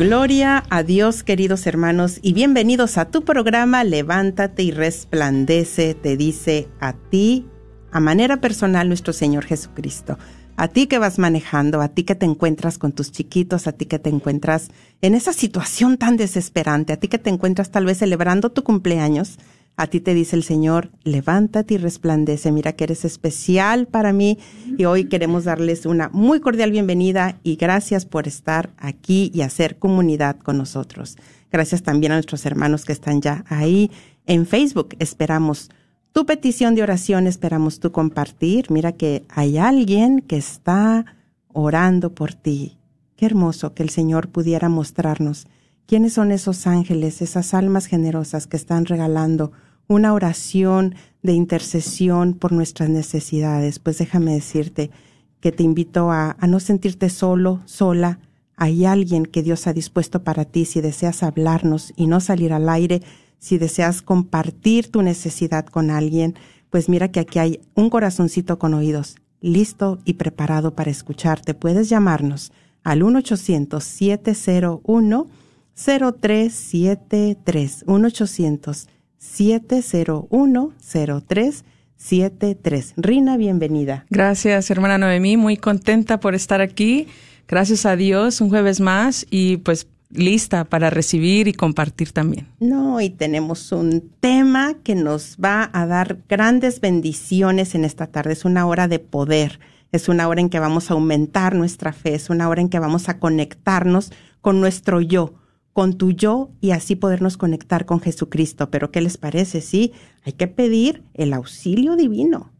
Gloria a Dios, queridos hermanos, y bienvenidos a tu programa Levántate y resplandece, te dice a ti, a manera personal, nuestro Señor Jesucristo. A ti que vas manejando, a ti que te encuentras con tus chiquitos, a ti que te encuentras en esa situación tan desesperante, a ti que te encuentras tal vez celebrando tu cumpleaños, a ti te dice el Señor, levántate y resplandece, mira que eres especial para mí y hoy queremos darles una muy cordial bienvenida y gracias por estar aquí y hacer comunidad con nosotros. Gracias también a nuestros hermanos que están ya ahí en Facebook. Esperamos tu petición de oración, esperamos tu compartir. Mira que hay alguien que está orando por ti. Qué hermoso que el Señor pudiera mostrarnos quiénes son esos ángeles, esas almas generosas que están regalando una oración de intercesión por nuestras necesidades, pues déjame decirte que te invito a, no sentirte solo, sola. Hay alguien que Dios ha dispuesto para ti si deseas hablarnos y no salir al aire, si deseas compartir tu necesidad con alguien, pues mira que aquí hay un corazoncito con oídos, listo y preparado para escucharte. Puedes llamarnos al 1-800-701-0373. 1 800 7010373. Rina, bienvenida. Gracias, hermana Noemí, muy contenta por estar aquí. Gracias a Dios, un jueves más y pues lista para recibir y compartir también. No, y tenemos un tema que nos va a dar grandes bendiciones en esta tarde. Es una hora de poder, es una hora en que vamos a aumentar nuestra fe, es una hora en que vamos a conectarnos con nuestro yo, con tu yo y así podernos conectar con Jesucristo. Pero ¿qué les parece? Sí, hay que pedir el auxilio divino.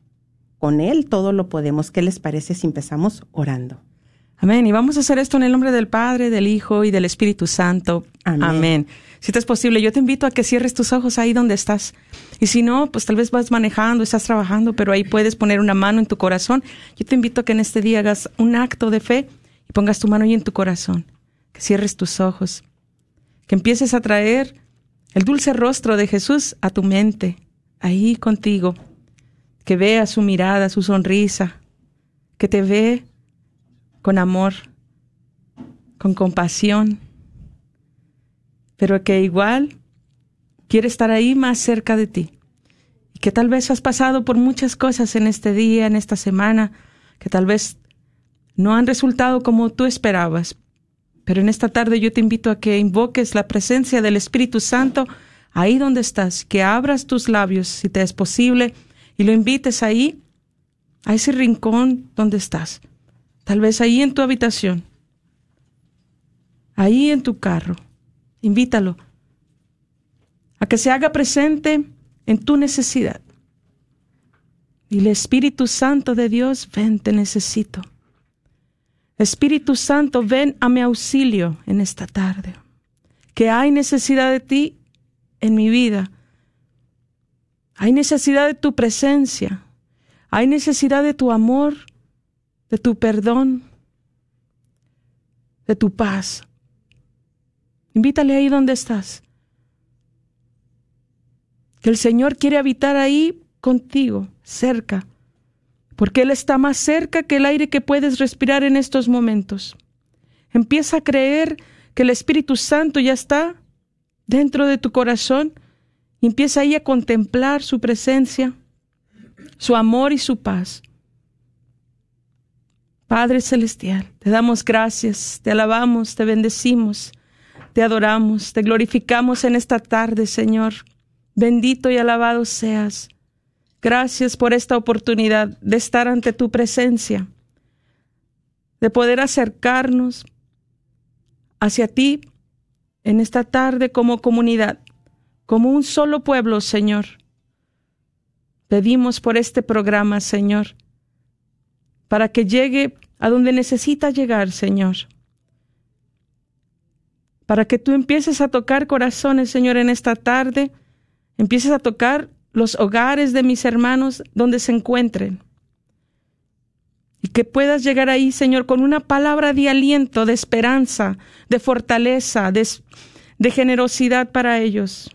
Con Él todo lo podemos. ¿Qué les parece si empezamos orando? Amén. Y vamos a hacer esto en el nombre del Padre, del Hijo y del Espíritu Santo. Amén. Si te es posible, yo te invito a que cierres tus ojos ahí donde estás. Y si no, pues tal vez vas manejando, estás trabajando, pero ahí puedes poner una mano en tu corazón. Yo te invito a que en este día hagas un acto de fe y pongas tu mano ahí en tu corazón. Que cierres tus ojos que empieces a traer el dulce rostro de Jesús a tu mente, ahí contigo, que vea su mirada, su sonrisa, que te ve con amor, con compasión, pero que igual quiere estar ahí más cerca de ti. Y que tal vez has pasado por muchas cosas en este día, en esta semana, que tal vez no han resultado como tú esperabas, pero en esta tarde yo te invito a que invoques la presencia del Espíritu Santo ahí donde estás, que abras tus labios si te es posible y lo invites ahí, a ese rincón donde estás. Tal vez ahí en tu habitación, ahí en tu carro. Invítalo a que se haga presente en tu necesidad. Y el Espíritu Santo de Dios, ven, te necesito. Espíritu Santo, ven a mi auxilio en esta tarde. Que hay necesidad de ti en mi vida. Hay necesidad de tu presencia. Hay necesidad de tu amor, de tu perdón, de tu paz. Invítale ahí donde estás. Que el Señor quiere habitar ahí contigo, cerca porque Él está más cerca que el aire que puedes respirar en estos momentos. Empieza a creer que el Espíritu Santo ya está dentro de tu corazón y empieza ahí a contemplar su presencia, su amor y su paz. Padre Celestial, te damos gracias, te alabamos, te bendecimos, te adoramos, te glorificamos en esta tarde, Señor. Bendito y alabado seas. Gracias por esta oportunidad de estar ante tu presencia, de poder acercarnos hacia ti en esta tarde como comunidad, como un solo pueblo, Señor. Pedimos por este programa, Señor, para que llegue a donde necesita llegar, Señor. Para que tú empieces a tocar corazones, Señor, en esta tarde, empieces a tocar los hogares de mis hermanos donde se encuentren. Y que puedas llegar ahí, Señor, con una palabra de aliento, de esperanza, de fortaleza, de, de generosidad para ellos.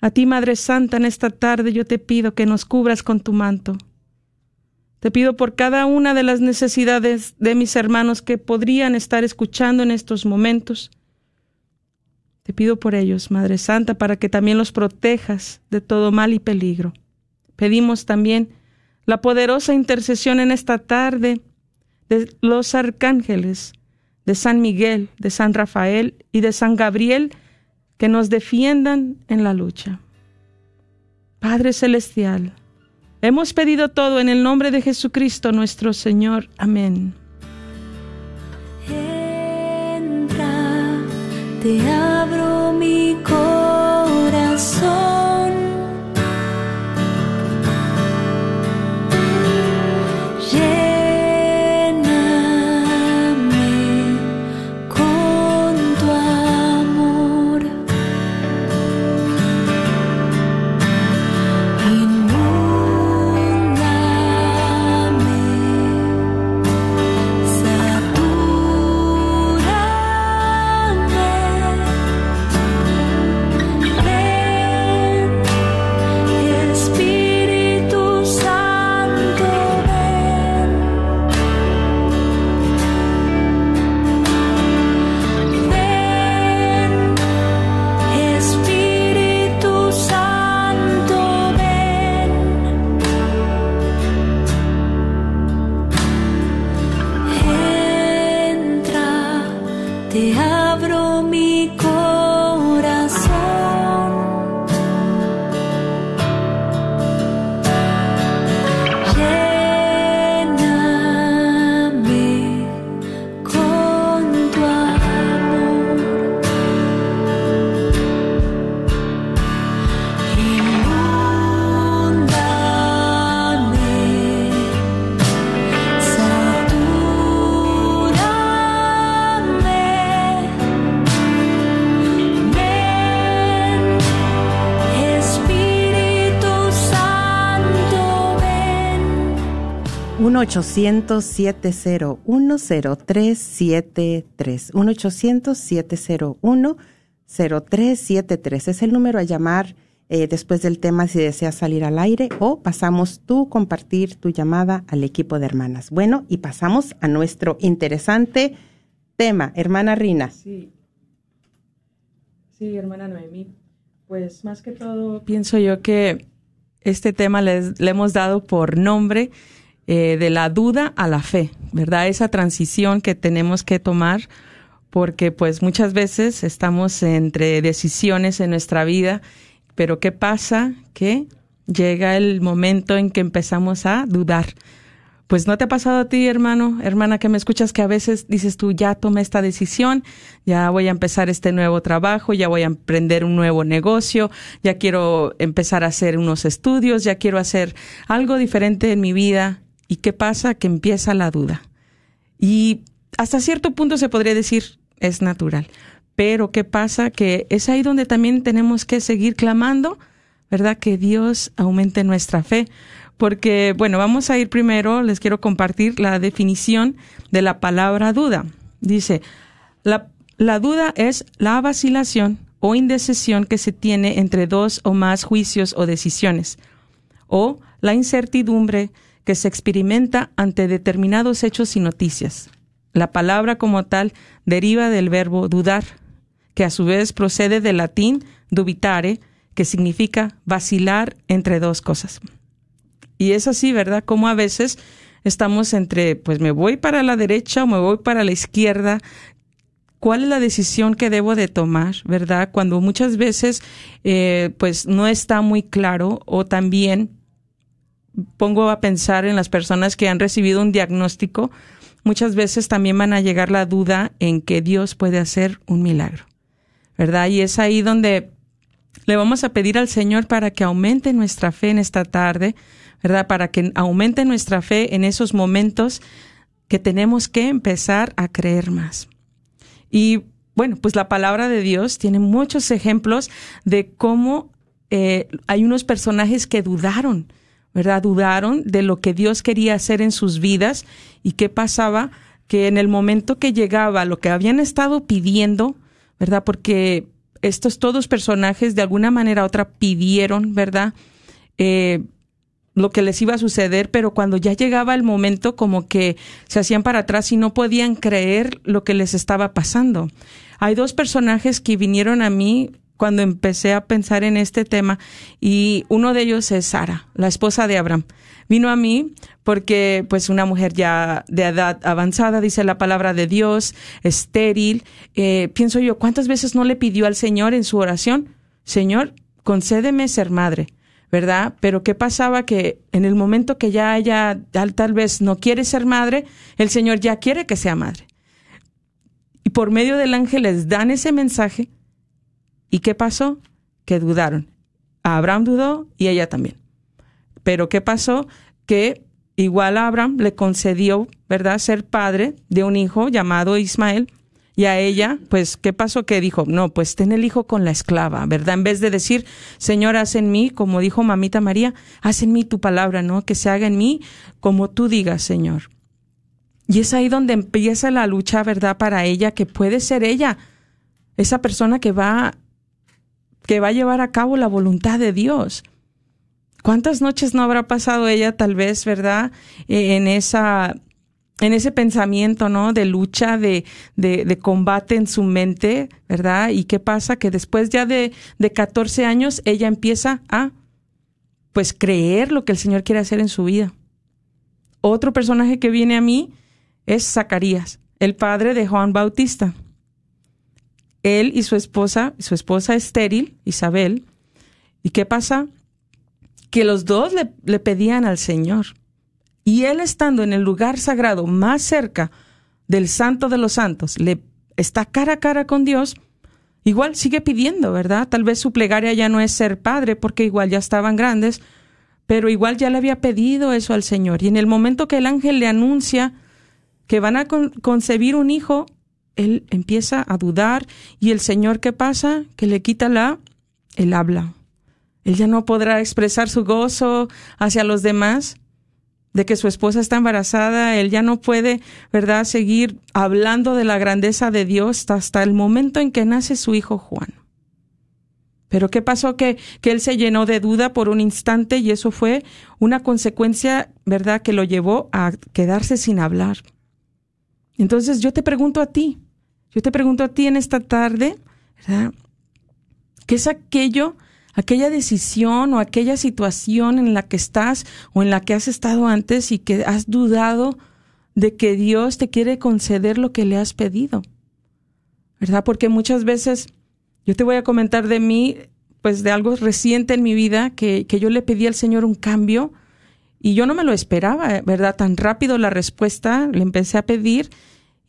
A ti, Madre Santa, en esta tarde yo te pido que nos cubras con tu manto. Te pido por cada una de las necesidades de mis hermanos que podrían estar escuchando en estos momentos. Te pido por ellos, Madre Santa, para que también los protejas de todo mal y peligro. Pedimos también la poderosa intercesión en esta tarde de los arcángeles, de San Miguel, de San Rafael y de San Gabriel, que nos defiendan en la lucha. Padre Celestial, Hemos pedido todo en el nombre de Jesucristo nuestro Señor. Amén. Te abro mi corazón. Uno 800 701 0373 1 800 701 0373 Es el número a llamar eh, después del tema si deseas salir al aire o pasamos tú compartir tu llamada al equipo de hermanas. Bueno, y pasamos a nuestro interesante tema, hermana Rina. Sí, sí hermana Noemí. Pues más que todo, pienso yo que este tema le hemos dado por nombre eh, de la duda a la fe, ¿verdad? Esa transición que tenemos que tomar porque pues muchas veces estamos entre decisiones en nuestra vida, pero ¿qué pasa? Que llega el momento en que empezamos a dudar. Pues no te ha pasado a ti, hermano, hermana, que me escuchas que a veces dices tú, ya tomé esta decisión, ya voy a empezar este nuevo trabajo, ya voy a emprender un nuevo negocio, ya quiero empezar a hacer unos estudios, ya quiero hacer algo diferente en mi vida ¿Y qué pasa? Que empieza la duda. Y hasta cierto punto se podría decir es natural. Pero ¿qué pasa? Que es ahí donde también tenemos que seguir clamando, ¿verdad? Que Dios aumente nuestra fe. Porque, bueno, vamos a ir primero, les quiero compartir la definición de la palabra duda. Dice, la, la duda es la vacilación o indecisión que se tiene entre dos o más juicios o decisiones, o la incertidumbre que se experimenta ante determinados hechos y noticias. La palabra como tal deriva del verbo dudar, que a su vez procede del latín dubitare, que significa vacilar entre dos cosas. Y es así, ¿verdad? Como a veces estamos entre, pues me voy para la derecha o me voy para la izquierda. ¿Cuál es la decisión que debo de tomar, verdad? Cuando muchas veces, eh, pues no está muy claro o también pongo a pensar en las personas que han recibido un diagnóstico, muchas veces también van a llegar la duda en que Dios puede hacer un milagro, ¿verdad? Y es ahí donde le vamos a pedir al Señor para que aumente nuestra fe en esta tarde, ¿verdad? Para que aumente nuestra fe en esos momentos que tenemos que empezar a creer más. Y bueno, pues la palabra de Dios tiene muchos ejemplos de cómo eh, hay unos personajes que dudaron, ¿verdad? Dudaron de lo que Dios quería hacer en sus vidas y qué pasaba que en el momento que llegaba lo que habían estado pidiendo, ¿verdad? Porque estos todos personajes de alguna manera u otra pidieron, ¿verdad? Eh, lo que les iba a suceder, pero cuando ya llegaba el momento como que se hacían para atrás y no podían creer lo que les estaba pasando. Hay dos personajes que vinieron a mí cuando empecé a pensar en este tema y uno de ellos es Sara, la esposa de Abraham. Vino a mí porque pues una mujer ya de edad avanzada, dice la palabra de Dios, estéril. Eh, pienso yo, ¿cuántas veces no le pidió al Señor en su oración, Señor, concédeme ser madre? ¿verdad? Pero ¿qué pasaba? Que en el momento que ya ella tal, tal, vez no quiere ser madre, el Señor ya quiere que sea madre. Y por medio del ángel les dan ese mensaje ¿Y qué pasó? Que dudaron. Abraham dudó y ella también. Pero ¿qué pasó? Que igual a Abraham le concedió, ¿verdad?, ser padre de un hijo llamado Ismael. Y a ella, pues, ¿qué pasó? Que dijo, no, pues ten el hijo con la esclava, ¿verdad? En vez de decir, Señor, haz en mí, como dijo mamita María, haz en mí tu palabra, ¿no? Que se haga en mí como tú digas, Señor. Y es ahí donde empieza la lucha, ¿verdad? Para ella, que puede ser ella, esa persona que va que va a llevar a cabo la voluntad de Dios. ¿Cuántas noches no habrá pasado ella tal vez, verdad? E, en esa en ese pensamiento, ¿no? De lucha, de, de, de, combate en su mente, ¿verdad? ¿Y qué pasa? Que después ya de, de 14 años ella empieza a, pues, creer lo que el Señor quiere hacer en su vida. Otro personaje que viene a mí es Zacarías, el padre de Juan Bautista él y su esposa, su esposa estéril, Isabel. ¿Y qué pasa? Que los dos le, le pedían al Señor. Y él estando en el lugar sagrado más cerca del santo de los santos, le está cara a cara con Dios, igual sigue pidiendo, ¿verdad? Tal vez su plegaria ya no es ser padre porque igual ya estaban grandes, pero igual ya le había pedido eso al Señor. Y en el momento que el ángel le anuncia que van a concebir un hijo, él empieza a dudar y el Señor, ¿qué pasa? Que le quita la, el habla. Él ya no podrá expresar su gozo hacia los demás de que su esposa está embarazada, él ya no puede, ¿verdad?, seguir hablando de la grandeza de Dios hasta el momento en que nace su hijo Juan. Pero ¿qué pasó? Que, que él se llenó de duda por un instante y eso fue una consecuencia, ¿verdad?, que lo llevó a quedarse sin hablar. Entonces yo te pregunto a ti, yo te pregunto a ti en esta tarde, ¿verdad? ¿Qué es aquello, aquella decisión o aquella situación en la que estás o en la que has estado antes y que has dudado de que Dios te quiere conceder lo que le has pedido? ¿Verdad? Porque muchas veces yo te voy a comentar de mí, pues de algo reciente en mi vida, que, que yo le pedí al Señor un cambio y yo no me lo esperaba, ¿verdad? Tan rápido la respuesta, le empecé a pedir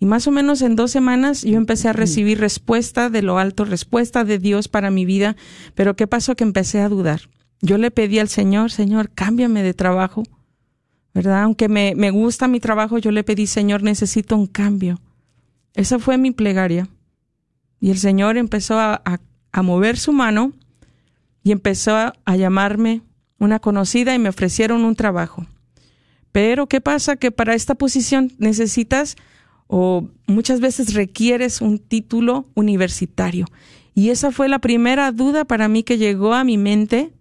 y más o menos en dos semanas yo empecé a recibir respuesta de lo alto, respuesta de Dios para mi vida. Pero ¿qué pasó? Que empecé a dudar. Yo le pedí al Señor, Señor, cámbiame de trabajo. ¿Verdad? Aunque me, me gusta mi trabajo, yo le pedí, Señor, necesito un cambio. Esa fue mi plegaria. Y el Señor empezó a, a, mover su mano y empezó a, a llamarme una conocida y me ofrecieron un trabajo. Pero ¿qué pasa? Que para esta posición necesitas o muchas veces requieres un título universitario. Y esa fue la primera duda para mí que llegó a mi mente,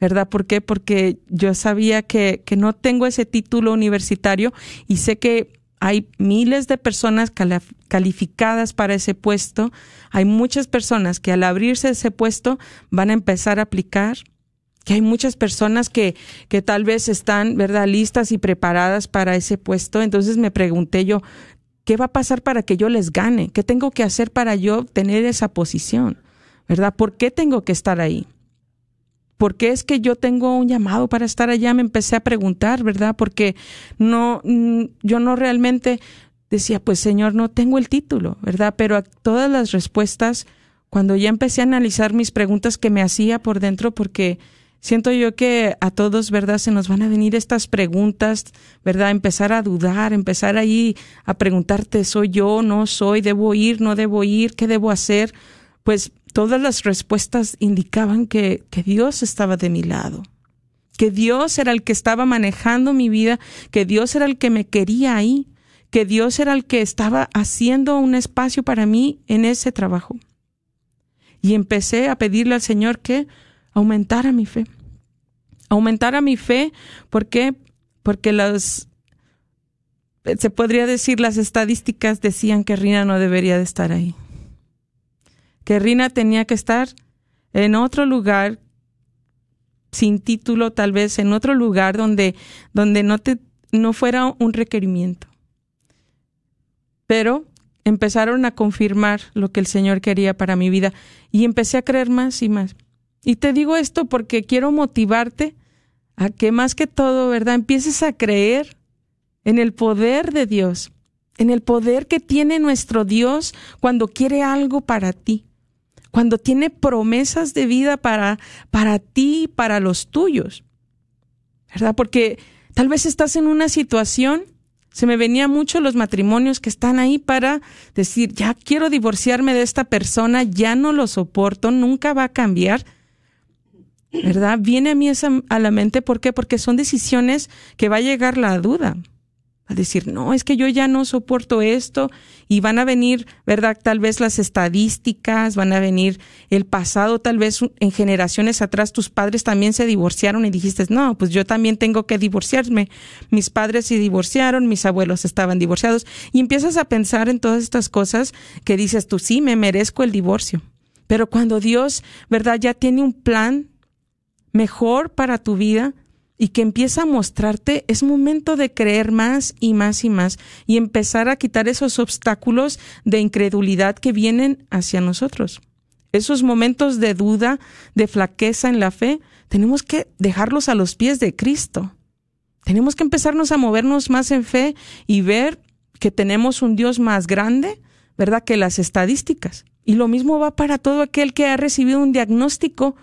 ¿verdad? ¿Por qué? Porque yo sabía que, que no tengo ese título universitario y sé que hay miles de personas calificadas para ese puesto. Hay muchas personas que al abrirse ese puesto van a empezar a aplicar que hay muchas personas que, que tal vez están, ¿verdad?, listas y preparadas para ese puesto. Entonces me pregunté yo, ¿qué va a pasar para que yo les gane? ¿Qué tengo que hacer para yo tener esa posición? ¿Verdad? ¿Por qué tengo que estar ahí? ¿Por qué es que yo tengo un llamado para estar allá? Me empecé a preguntar, ¿verdad? Porque no, mm, yo no realmente decía, pues Señor, no tengo el título, ¿verdad? Pero todas las respuestas, cuando ya empecé a analizar mis preguntas que me hacía por dentro, porque siento yo que a todos, ¿verdad? Se nos van a venir estas preguntas, ¿verdad? Empezar a dudar, empezar ahí a preguntarte, ¿soy yo? ¿No soy? ¿Debo ir? ¿No debo ir? ¿Qué debo hacer? Pues todas las respuestas indicaban que, que Dios estaba de mi lado, que Dios era el que estaba manejando mi vida, que Dios era el que me quería ahí, que Dios era el que estaba haciendo un espacio para mí en ese trabajo. Y empecé a pedirle al Señor que aumentara mi fe. Aumentara mi fe, ¿por qué? Porque las, se podría decir, las estadísticas decían que Rina no debería de estar ahí. Que Rina tenía que estar en otro lugar, sin título tal vez, en otro lugar donde, donde no, te, no fuera un requerimiento pero empezaron a confirmar lo que el Señor quería para mi vida y empecé a creer más y más. Y te digo esto porque quiero motivarte a que más que todo, ¿verdad? Empieces a creer en el poder de Dios, en el poder que tiene nuestro Dios cuando quiere algo para ti, cuando tiene promesas de vida para, para ti y para los tuyos, ¿verdad? Porque tal vez estás en una situación se me venía mucho los matrimonios que están ahí para decir, ya quiero divorciarme de esta persona, ya no lo soporto, nunca va a cambiar. ¿Verdad? Viene a mí esa a la mente, ¿por qué? Porque son decisiones que va a llegar la duda a decir, no, es que yo ya no soporto esto y van a venir, ¿verdad? Tal vez las estadísticas, van a venir el pasado, tal vez en generaciones atrás tus padres también se divorciaron y dijiste, no, pues yo también tengo que divorciarme. Mis padres se divorciaron, mis abuelos estaban divorciados y empiezas a pensar en todas estas cosas que dices tú, sí, me merezco el divorcio. Pero cuando Dios, ¿verdad? Ya tiene un plan mejor para tu vida, y que empieza a mostrarte, es momento de creer más y más y más y empezar a quitar esos obstáculos de incredulidad que vienen hacia nosotros. Esos momentos de duda, de flaqueza en la fe, tenemos que dejarlos a los pies de Cristo. Tenemos que empezarnos a movernos más en fe y ver que tenemos un Dios más grande, ¿verdad?, que las estadísticas. Y lo mismo va para todo aquel que ha recibido un diagnóstico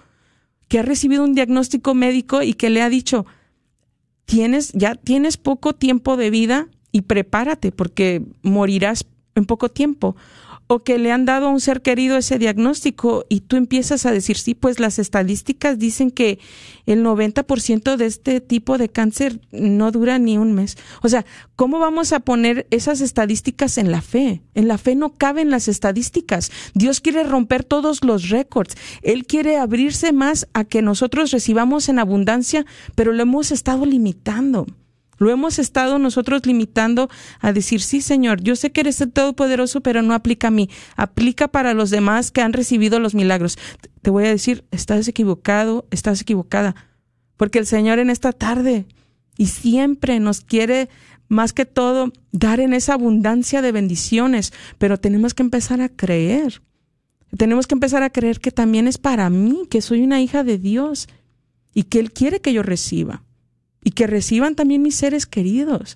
que ha recibido un diagnóstico médico y que le ha dicho, tienes, ya tienes poco tiempo de vida y prepárate porque morirás en poco tiempo o que le han dado a un ser querido ese diagnóstico y tú empiezas a decir, sí, pues las estadísticas dicen que el 90% de este tipo de cáncer no dura ni un mes. O sea, ¿cómo vamos a poner esas estadísticas en la fe? En la fe no caben las estadísticas. Dios quiere romper todos los récords. Él quiere abrirse más a que nosotros recibamos en abundancia, pero lo hemos estado limitando. Lo hemos estado nosotros limitando a decir, sí, Señor, yo sé que eres el Todopoderoso, pero no aplica a mí, aplica para los demás que han recibido los milagros. Te voy a decir, estás equivocado, estás equivocada, porque el Señor en esta tarde y siempre nos quiere más que todo dar en esa abundancia de bendiciones, pero tenemos que empezar a creer. Tenemos que empezar a creer que también es para mí, que soy una hija de Dios y que Él quiere que yo reciba y que reciban también mis seres queridos,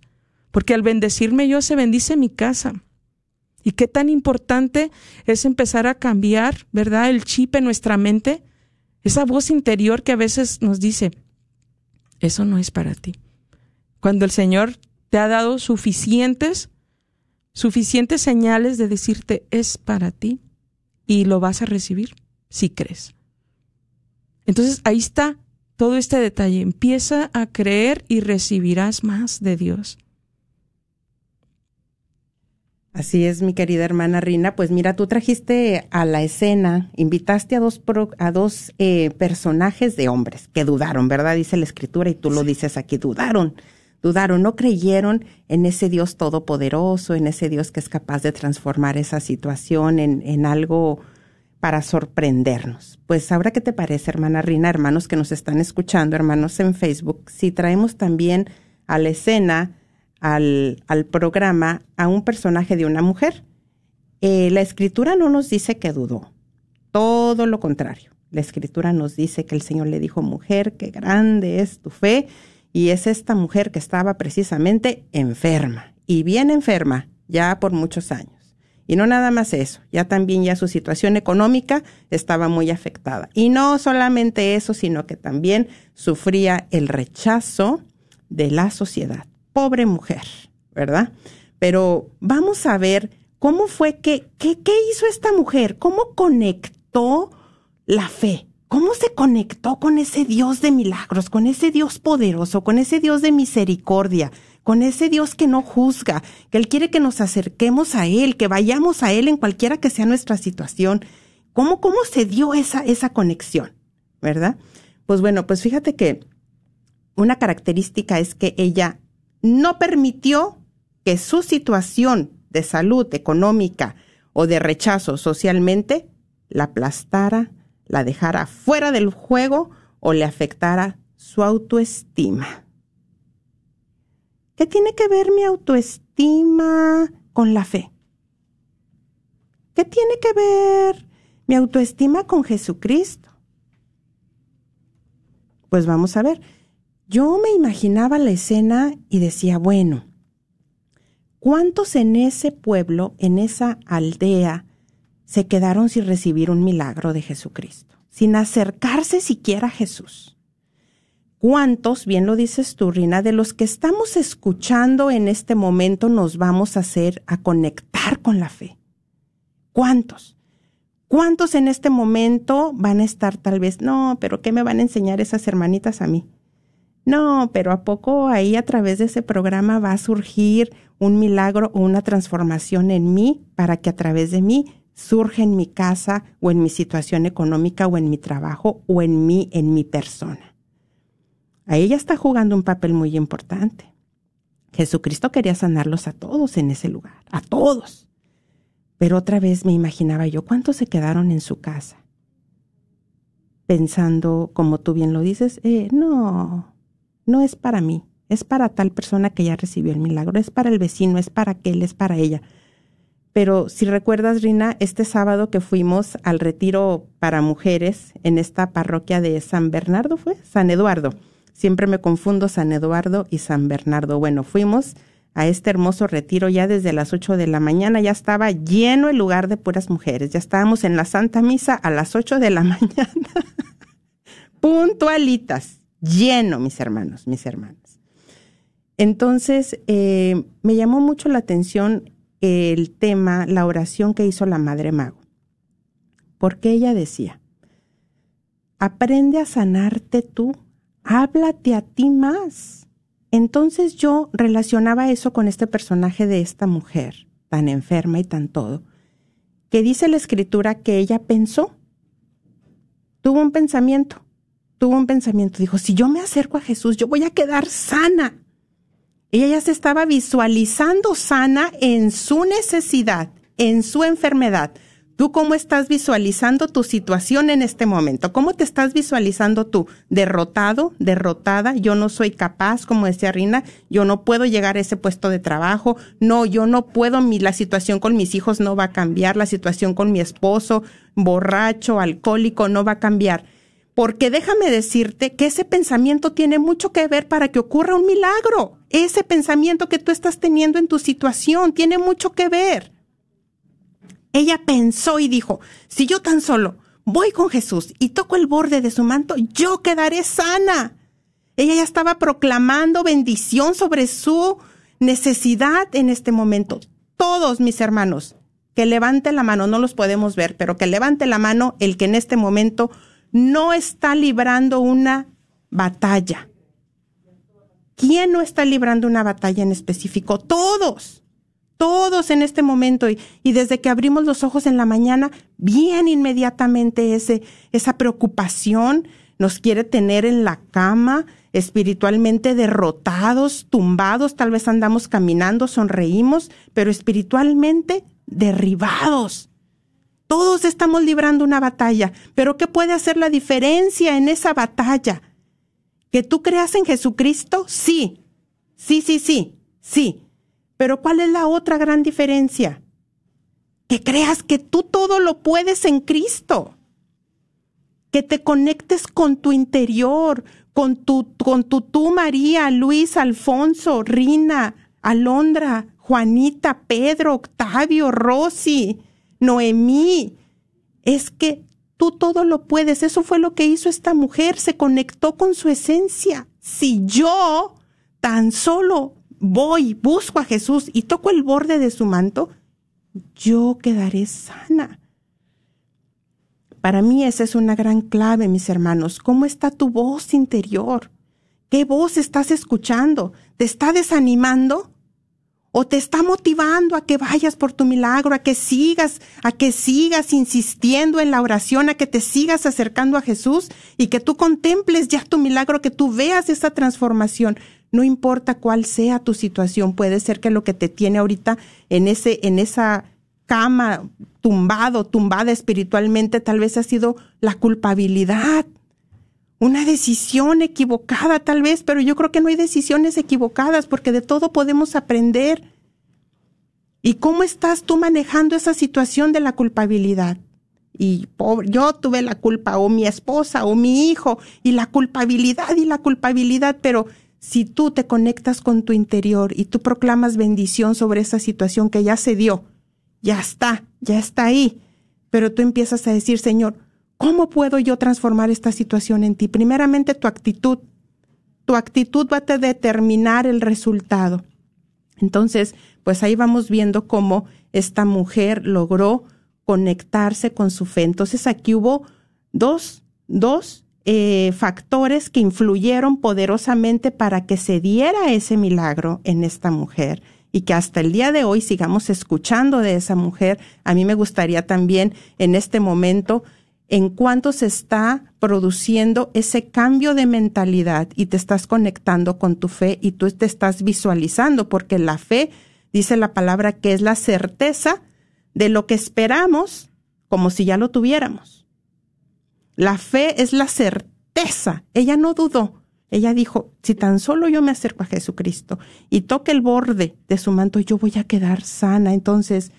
porque al bendecirme yo se bendice mi casa. Y qué tan importante es empezar a cambiar, ¿verdad? El chip en nuestra mente, esa voz interior que a veces nos dice, eso no es para ti. Cuando el Señor te ha dado suficientes, suficientes señales de decirte, es para ti, y lo vas a recibir si crees. Entonces ahí está todo este detalle. Empieza a creer y recibirás más de Dios. Así es, mi querida hermana Rina. Pues mira, tú trajiste a la escena, invitaste a dos, a dos eh, personajes de hombres que dudaron, ¿verdad? Dice la escritura y tú lo dices aquí, dudaron, dudaron, no creyeron en ese Dios todopoderoso, en ese Dios que es capaz de transformar esa situación en, en algo para sorprendernos. Pues ahora qué te parece, hermana Rina, hermanos que nos están escuchando, hermanos en Facebook, si traemos también a la escena, al, al programa, a un personaje de una mujer. Eh, la escritura no nos dice que dudó, todo lo contrario. La escritura nos dice que el Señor le dijo, mujer, qué grande es tu fe, y es esta mujer que estaba precisamente enferma, y bien enferma, ya por muchos años. Y no nada más eso, ya también ya su situación económica estaba muy afectada. Y no solamente eso, sino que también sufría el rechazo de la sociedad. Pobre mujer, ¿verdad? Pero vamos a ver cómo fue que, qué hizo esta mujer, cómo conectó la fe, cómo se conectó con ese Dios de milagros, con ese Dios poderoso, con ese Dios de misericordia, con ese Dios que no juzga, que Él quiere que nos acerquemos a Él, que vayamos a Él en cualquiera que sea nuestra situación. ¿Cómo, cómo se dio esa, esa conexión? ¿Verdad? Pues bueno, pues fíjate que una característica es que ella no permitió que su situación de salud económica o de rechazo socialmente la aplastara, la dejara fuera del juego o le afectara su autoestima. ¿Qué tiene que ver mi autoestima con la fe? ¿Qué tiene que ver mi autoestima con Jesucristo? Pues vamos a ver. Yo me imaginaba la escena y decía, bueno, ¿cuántos en ese pueblo, en esa aldea, se quedaron sin recibir un milagro de Jesucristo, sin acercarse siquiera a Jesús? ¿Cuántos, bien lo dices tú, Rina, de los que estamos escuchando en este momento nos vamos a hacer a conectar con la fe? ¿Cuántos? ¿Cuántos en este momento van a estar tal vez, no, pero ¿qué me van a enseñar esas hermanitas a mí? No, pero ¿a poco ahí a través de ese programa va a surgir un milagro o una transformación en mí para que a través de mí surja en mi casa o en mi situación económica o en mi trabajo o en mí, en mi persona? A ella está jugando un papel muy importante. Jesucristo quería sanarlos a todos en ese lugar, a todos. Pero otra vez me imaginaba yo, ¿cuántos se quedaron en su casa? Pensando, como tú bien lo dices, eh, no, no es para mí, es para tal persona que ya recibió el milagro, es para el vecino, es para aquel, es para ella. Pero si recuerdas, Rina, este sábado que fuimos al retiro para mujeres en esta parroquia de San Bernardo, ¿fue? San Eduardo Siempre me confundo San Eduardo y San Bernardo. Bueno, fuimos a este hermoso retiro ya desde las 8 de la mañana, ya estaba lleno el lugar de puras mujeres, ya estábamos en la Santa Misa a las 8 de la mañana, puntualitas, lleno, mis hermanos, mis hermanas. Entonces, eh, me llamó mucho la atención el tema, la oración que hizo la Madre Mago, porque ella decía, aprende a sanarte tú háblate a ti más. Entonces yo relacionaba eso con este personaje de esta mujer, tan enferma y tan todo, que dice la escritura que ella pensó, tuvo un pensamiento, tuvo un pensamiento, dijo, si yo me acerco a Jesús, yo voy a quedar sana. Ella ya se estaba visualizando sana en su necesidad, en su enfermedad. ¿Tú cómo estás visualizando tu situación en este momento? ¿Cómo te estás visualizando tú? ¿Derrotado? ¿Derrotada? Yo no soy capaz, como decía Rina, yo no puedo llegar a ese puesto de trabajo. No, yo no puedo, mi, la situación con mis hijos no va a cambiar, la situación con mi esposo, borracho, alcohólico, no va a cambiar. Porque déjame decirte que ese pensamiento tiene mucho que ver para que ocurra un milagro. Ese pensamiento que tú estás teniendo en tu situación tiene mucho que ver. Ella pensó y dijo, si yo tan solo voy con Jesús y toco el borde de su manto, yo quedaré sana. Ella ya estaba proclamando bendición sobre su necesidad en este momento. Todos mis hermanos, que levante la mano, no los podemos ver, pero que levante la mano el que en este momento no está librando una batalla. ¿Quién no está librando una batalla en específico? Todos todos en este momento y, desde que abrimos los ojos en la mañana, bien inmediatamente ese, esa preocupación nos quiere tener en la cama, espiritualmente derrotados, tumbados, tal vez andamos caminando, sonreímos, pero espiritualmente derribados. Todos estamos librando una batalla, pero ¿qué puede hacer la diferencia en esa batalla? ¿Que tú creas en Jesucristo? Sí, sí, sí, sí, sí. Pero ¿cuál es la otra gran diferencia? Que creas que tú todo lo puedes en Cristo. Que te conectes con tu interior, con tu, con tu tú, María, Luis, Alfonso, Rina, Alondra, Juanita, Pedro, Octavio, Rosy, Noemí. Es que tú todo lo puedes. Eso fue lo que hizo esta mujer. Se conectó con su esencia. Si yo tan solo voy, busco a Jesús y toco el borde de su manto, yo quedaré sana. Para mí esa es una gran clave, mis hermanos. ¿Cómo está tu voz interior? ¿Qué voz estás escuchando? ¿Te está desanimando? ¿O te está motivando a que vayas por tu milagro, a que sigas, a que sigas insistiendo en la oración, a que te sigas acercando a Jesús y que tú contemples ya tu milagro, que tú veas esa transformación? No importa cuál sea tu situación, puede ser que lo que te tiene ahorita en ese, en esa cama, tumbado, tumbada espiritualmente, tal vez ha sido la culpabilidad, una decisión equivocada tal vez, pero yo creo que no hay decisiones equivocadas porque de todo podemos aprender. ¿Y cómo estás tú manejando esa situación de la culpabilidad? Y pobre, yo tuve la culpa, o mi esposa, o mi hijo, y la culpabilidad y la culpabilidad, pero si tú te conectas con tu interior y tú proclamas bendición sobre esa situación que ya se dio, ya está, ya está ahí, pero tú empiezas a decir, Señor, ¿cómo puedo yo transformar esta situación en ti? Primeramente tu actitud. Tu actitud va a determinar el resultado. Entonces, pues ahí vamos viendo cómo esta mujer logró conectarse con su fe. Entonces aquí hubo dos, dos eh, factores que influyeron poderosamente para que se diera ese milagro en esta mujer y que hasta el día de hoy sigamos escuchando de esa mujer. A mí me gustaría también en este momento en cuanto se está produciendo ese cambio de mentalidad y te estás conectando con tu fe y tú te estás visualizando, porque la fe dice la palabra que es la certeza de lo que esperamos como si ya lo tuviéramos. La fe es la certeza. Ella no dudó. Ella dijo, si tan solo yo me acerco a Jesucristo y toque el borde de su manto, yo voy a quedar sana. Entonces,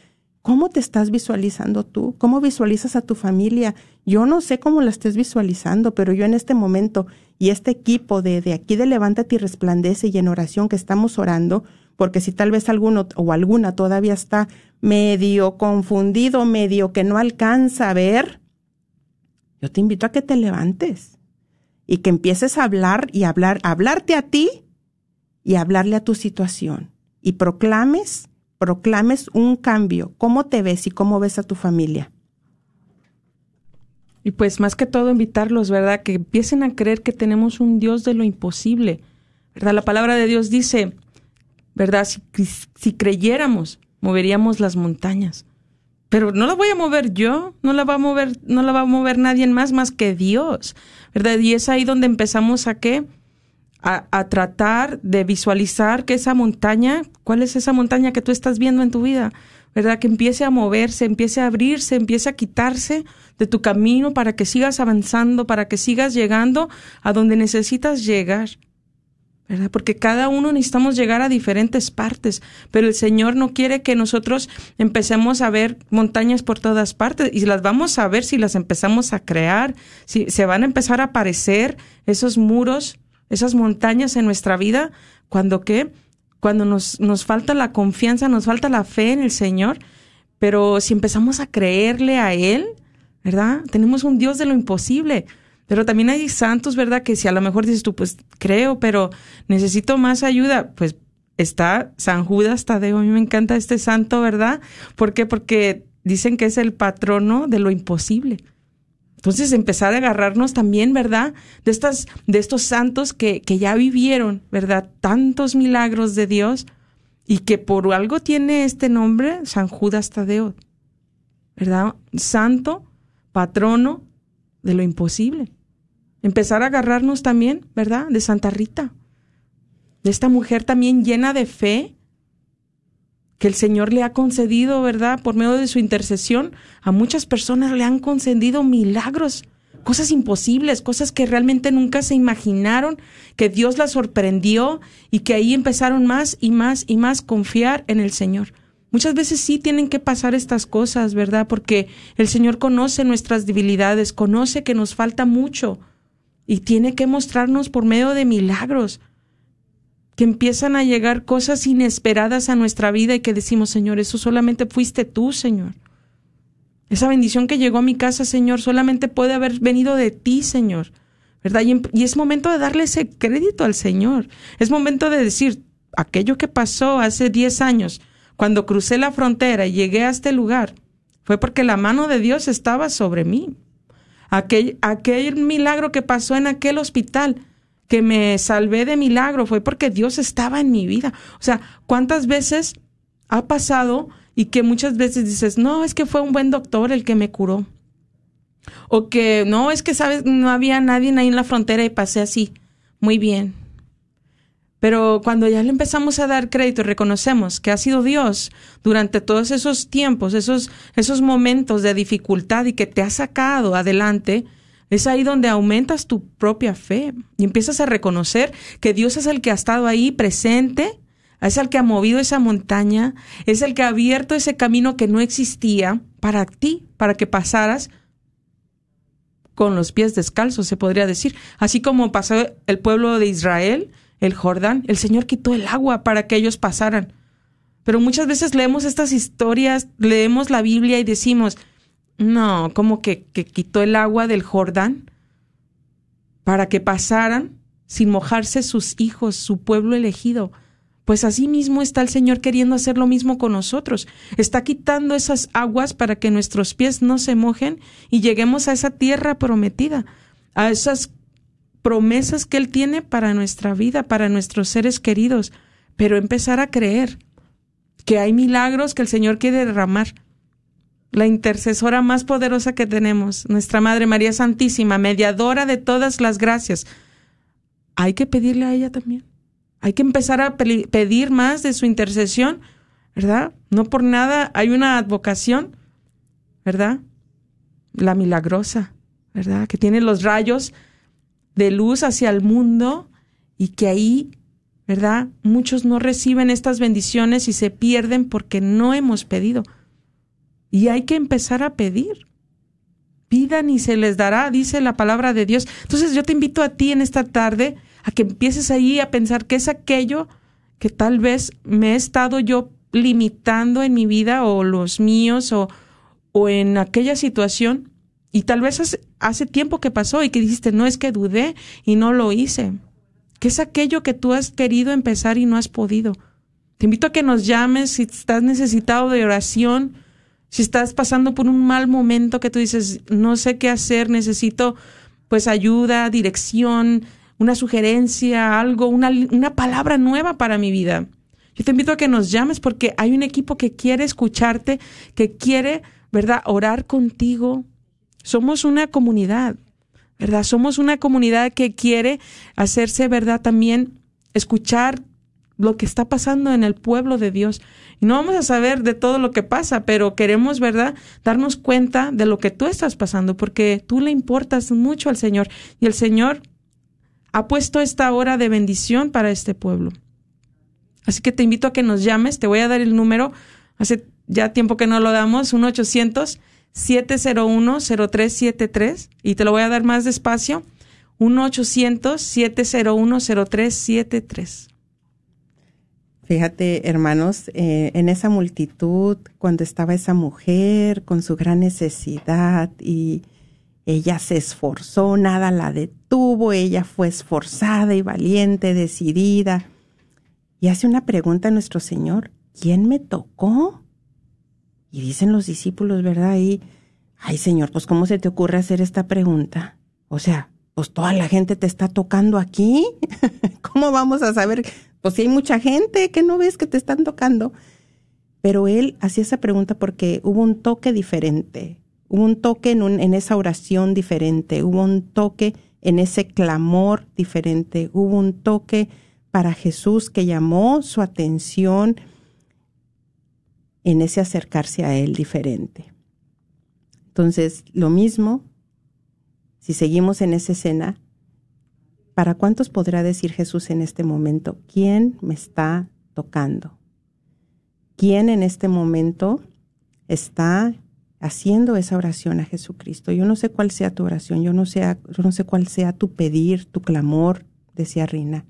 ¿cómo te estás visualizando tú? ¿Cómo visualizas a tu familia? Yo no sé cómo la estés visualizando, pero yo en este momento y este equipo de, de aquí de Levántate y Resplandece y en oración que estamos orando, porque si tal vez alguno o alguna todavía está medio confundido, medio que no alcanza a ver, yo te invito a que te levantes y que empieces a hablar y hablar, hablarte a ti y hablarle a tu situación y proclames, proclames un cambio. ¿Cómo te ves y cómo ves a tu familia? Y pues más que todo invitarlos, ¿verdad? Que empiecen a creer que tenemos un Dios de lo imposible, ¿verdad? La palabra de Dios dice, ¿verdad? Si, si creyéramos, moveríamos las montañas pero no la voy a mover yo, no la va a mover, no la va a mover nadie más más que Dios, ¿verdad? Y es ahí donde empezamos a qué? A, tratar de visualizar que esa montaña, ¿cuál es esa montaña que tú estás viendo en tu vida? ¿Verdad? Que empiece a moverse, empiece a abrirse, empiece a quitarse de tu camino para que sigas avanzando, para que sigas llegando a donde necesitas llegar. ¿verdad? Porque cada uno necesitamos llegar a diferentes partes, pero el Señor no quiere que nosotros empecemos a ver montañas por todas partes y las vamos a ver si las empezamos a crear, si se van a empezar a aparecer esos muros, esas montañas en nuestra vida, cuando qué, cuando nos, nos falta la confianza, nos falta la fe en el Señor, pero si empezamos a creerle a Él, ¿verdad? Tenemos un Dios de lo imposible. Pero también hay santos, ¿verdad? Que si a lo mejor dices tú, pues creo, pero necesito más ayuda, pues está San Judas Tadeo. A mí me encanta este santo, ¿verdad? ¿Por qué? Porque dicen que es el patrono de lo imposible. Entonces empezar a agarrarnos también, ¿verdad? De estas, de estos santos que, que ya vivieron, ¿verdad? Tantos milagros de Dios y que por algo tiene este nombre, San Judas Tadeo, ¿verdad? Santo, patrono de lo imposible. Empezar a agarrarnos también, ¿verdad? De Santa Rita, de esta mujer también llena de fe, que el Señor le ha concedido, ¿verdad? Por medio de su intercesión, a muchas personas le han concedido milagros, cosas imposibles, cosas que realmente nunca se imaginaron, que Dios las sorprendió y que ahí empezaron más y más y más confiar en el Señor. Muchas veces sí tienen que pasar estas cosas, ¿verdad? Porque el Señor conoce nuestras debilidades, conoce que nos falta mucho y tiene que mostrarnos por medio de milagros que empiezan a llegar cosas inesperadas a nuestra vida y que decimos, Señor, eso solamente fuiste tú, Señor. Esa bendición que llegó a mi casa, Señor, solamente puede haber venido de ti, Señor. ¿Verdad? Y, y es momento de darle ese crédito al Señor. Es momento de decir, aquello que pasó hace 10 años, cuando crucé la frontera y llegué a este lugar, fue porque la mano de Dios estaba sobre mí. Aquel, aquel milagro que pasó en aquel hospital que me salvé de milagro, fue porque Dios estaba en mi vida. O sea, ¿cuántas veces ha pasado y que muchas veces dices, no, es que fue un buen doctor el que me curó? O que, no, es que, sabes, no había nadie ahí en la frontera y pasé así. Muy bien. Pero cuando ya le empezamos a dar crédito reconocemos que ha sido Dios durante todos esos tiempos, esos, esos momentos de dificultad y que te ha sacado adelante, es ahí donde aumentas tu propia fe y empiezas a reconocer que Dios es el que ha estado ahí presente, es el que ha movido esa montaña, es el que ha abierto ese camino que no existía para ti, para que pasaras con los pies descalzos, se podría decir. Así como pasó el pueblo de Israel, el Jordán, el Señor quitó el agua para que ellos pasaran. Pero muchas veces leemos estas historias, leemos la Biblia y decimos, no, como que, quitó el agua del Jordán para que pasaran sin mojarse sus hijos, su pueblo elegido. Pues así mismo está el Señor queriendo hacer lo mismo con nosotros. Está quitando esas aguas para que nuestros pies no se mojen y lleguemos a esa tierra prometida, a esas promesas que Él tiene para nuestra vida, para nuestros seres queridos, pero empezar a creer que hay milagros que el Señor quiere derramar la intercesora más poderosa que tenemos, nuestra Madre María Santísima, mediadora de todas las gracias, hay que pedirle a ella también. Hay que empezar a pedir más de su intercesión, ¿verdad? No por nada hay una advocación, ¿verdad? La milagrosa, ¿verdad? Que tiene los rayos de luz hacia el mundo y que ahí, ¿verdad? Muchos no reciben estas bendiciones y se pierden porque no hemos pedido. Y hay que empezar a pedir. Pidan y se les dará, dice la palabra de Dios. Entonces yo te invito a ti en esta tarde a que empieces ahí a pensar qué es aquello que tal vez me he estado yo limitando en mi vida o los míos o, o en aquella situación y tal vez hace, hace, tiempo que pasó y que dijiste, no es que dudé y no lo hice. ¿Qué es aquello que tú has querido empezar y no has podido? Te invito a que nos llames si estás necesitado de oración, si estás pasando por un mal momento que tú dices, no sé qué hacer, necesito pues ayuda, dirección, una sugerencia, algo, una, una palabra nueva para mi vida. Yo te invito a que nos llames porque hay un equipo que quiere escucharte, que quiere, ¿verdad?, orar contigo. Somos una comunidad, ¿verdad? Somos una comunidad que quiere hacerse, ¿verdad?, también escuchar lo que está pasando en el pueblo de Dios. Y no vamos a saber de todo lo que pasa, pero queremos, ¿verdad?, darnos cuenta de lo que tú estás pasando, porque tú le importas mucho al Señor y el Señor ha puesto esta hora de bendición para este pueblo. Así que te invito a que nos llames, te voy a dar el número, hace ya tiempo que no lo damos, 1-800-701-0373, y te lo voy a dar más despacio, 1-800-701-0373. Fíjate, hermanos, eh, en esa multitud, cuando estaba esa mujer con su gran necesidad y ella se esforzó, nada la detuvo, ella fue esforzada y valiente, decidida. Y hace una pregunta a nuestro Señor, ¿quién me tocó? Y dicen los discípulos, ¿verdad? Y, ay Señor, pues ¿cómo se te ocurre hacer esta pregunta? O sea, pues toda la gente te está tocando aquí. ¿Cómo vamos a saber pues si hay mucha gente que no ves que te están tocando. Pero él hacía esa pregunta porque hubo un toque diferente, hubo un toque en, en esa oración diferente, hubo un toque en ese clamor diferente, hubo un toque para Jesús que llamó su atención en ese acercarse a Él diferente. Entonces, lo mismo, si seguimos en esa escena, ¿para cuántos podrá decir Jesús en este momento? ¿Quién me está tocando? ¿Quién en este momento está haciendo esa oración a Jesucristo? Yo no sé cuál sea tu oración, yo no sé, yo no sé cuál sea tu pedir, tu clamor, decía Rina.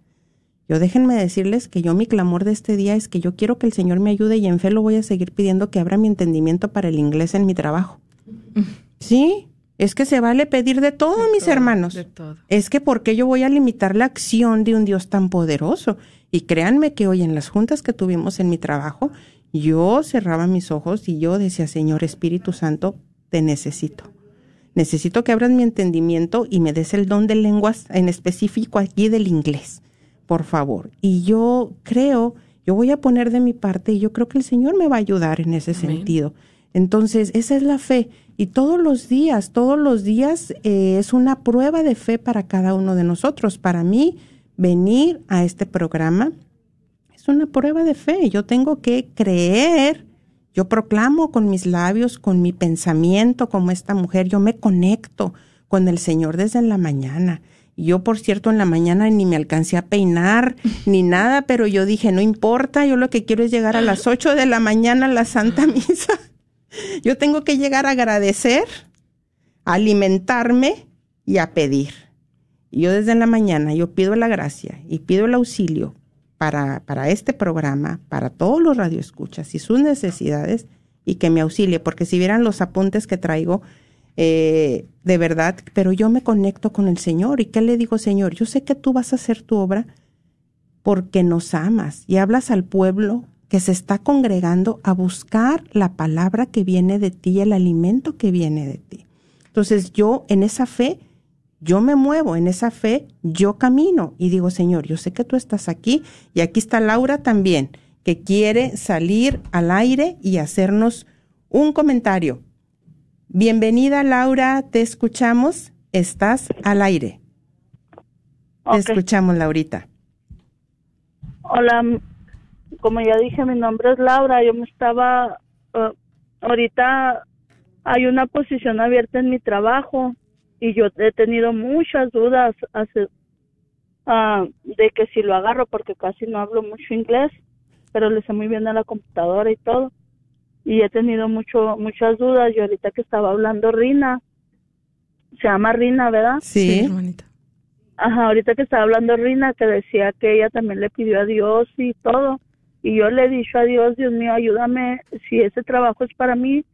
Yo déjenme decirles que yo mi clamor de este día es que yo quiero que el Señor me ayude y en fe lo voy a seguir pidiendo que abra mi entendimiento para el inglés en mi trabajo. Sí, es que se vale pedir de todo, mis hermanos. Es que ¿por qué yo voy a limitar la acción de un Dios tan poderoso? Y créanme que hoy en las juntas que tuvimos en mi trabajo, yo cerraba mis ojos y yo decía, Señor Espíritu Santo, te necesito. Necesito que abras mi entendimiento y me des el don de lenguas, en específico aquí del inglés, por favor. Y yo creo, yo voy a poner de mi parte y yo creo que el Señor me va a ayudar en ese sentido. Entonces, esa es la fe. Y todos los días, todos los días eh, es una prueba de fe para cada uno de nosotros. Para mí, venir a este programa es una prueba de fe. Yo tengo que creer. Yo proclamo con mis labios, con mi pensamiento, como esta mujer. Yo me conecto con el Señor desde la mañana. Yo, por cierto, en la mañana ni me alcancé a peinar ni nada, pero yo dije, no importa, yo lo que quiero es llegar a las ocho de la mañana a la Santa Misa yo tengo que llegar a agradecer, a alimentarme y a pedir. Y yo desde la mañana, yo pido la gracia y pido el auxilio para, para este programa, para todos los radioescuchas y sus necesidades y que me auxilie, porque si vieran los apuntes que traigo, eh, de verdad, pero yo me conecto con el Señor. ¿Y qué le digo, Señor? Yo sé que tú vas a hacer tu obra porque nos amas y hablas al pueblo que se está congregando a buscar la palabra que viene de ti, el alimento que viene de ti. Entonces yo en esa fe, yo me muevo, en esa fe yo camino y digo, Señor, yo sé que tú estás aquí y aquí está Laura también, que quiere salir al aire y hacernos un comentario. Bienvenida Laura, te escuchamos, estás al aire. Te escuchamos, Laurita. Hola, como ya dije, mi nombre es Laura. Yo me estaba, uh, ahorita hay una posición abierta en mi trabajo y yo he tenido muchas dudas hace, uh, de que si lo agarro porque casi no hablo mucho inglés, pero le sé muy bien a la computadora y todo. Y he tenido mucho, muchas dudas y ahorita que estaba hablando Rina, se llama Rina, ¿verdad? Sí, Ajá, ahorita que estaba hablando Rina, que decía que ella también le pidió a Dios y todo y yo le he dicho a Dios, Dios mío, ayúdame, si ese trabajo es para mí,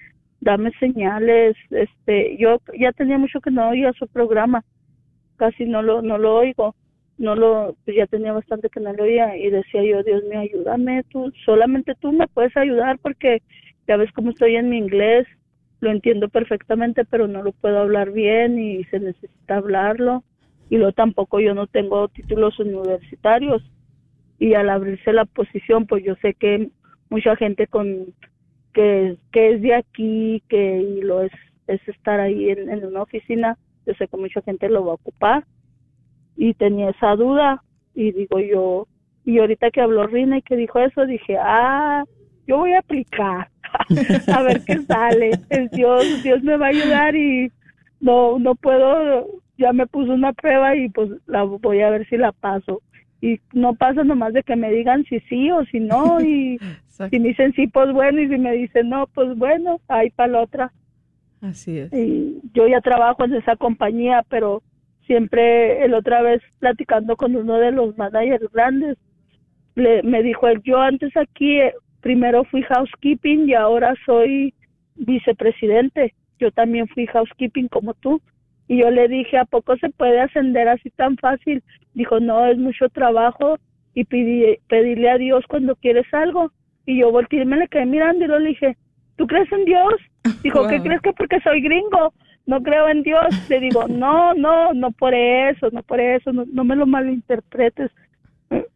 dame señales, este, yo ya tenía mucho que no oía su programa, casi no lo, no lo oigo, no lo, pues ya tenía bastante que no lo oía. Y decía yo, Dios mío, ayúdame, tú, solamente tú me puedes ayudar porque ya ves cómo estoy en mi inglés, lo entiendo perfectamente, pero no lo puedo hablar bien y se necesita hablarlo. Y luego tampoco yo no tengo títulos universitarios y al abrirse la posición pues yo sé que mucha gente con que, que es de aquí que lo es es estar ahí en, una oficina yo sé que mucha gente lo va a ocupar. Y tenía esa duda y digo yo y ahorita que habló Rina y que dijo eso dije ah yo voy a aplicar a ver qué sale Dios Dios me va a ayudar y no no puedo ya me puso una prueba y pues la voy a ver si la paso y no pasa nomás de que me digan si sí o si no y si me dicen sí pues bueno y si me dicen no pues bueno ahí para la otra. Así es. Y yo ya trabajo en esa compañía pero siempre el otra vez platicando con uno de los managers grandes le me dijo él yo antes aquí eh, primero fui housekeeping y ahora soy vicepresidente. Yo también fui housekeeping como tú y yo le dije, ¿a poco se puede ascender así tan fácil? Dijo, no, es mucho trabajo y pedirle a Dios cuando quieres algo. Y yo volteé y me le quedé mirando y le dije, ¿tú crees en Dios? Dijo, ¿qué crees que porque soy gringo? No creo en Dios. Le digo, no, no, no por eso, no por eso, no, no me lo malinterpretes.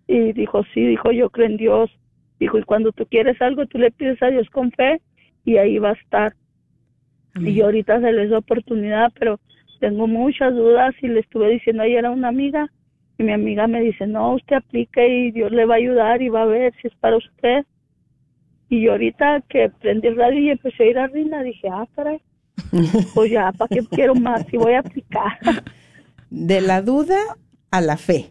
Y dijo, sí, dijo, yo creo en Dios. Dijo, y cuando tú quieres algo, tú le pides a Dios con fe y ahí va a estar. Y yo ahorita se les da oportunidad, pero tengo muchas dudas y le estuve diciendo ayer a una amiga y mi amiga me dice, no, usted aplique y Dios le va a ayudar y va a ver si es para usted. Y yo ahorita que prendí el radio y empecé a ir a Rina, dije, ah, caray, pues ya, ¿para qué quiero más? Y voy a aplicar. De la duda a la fe,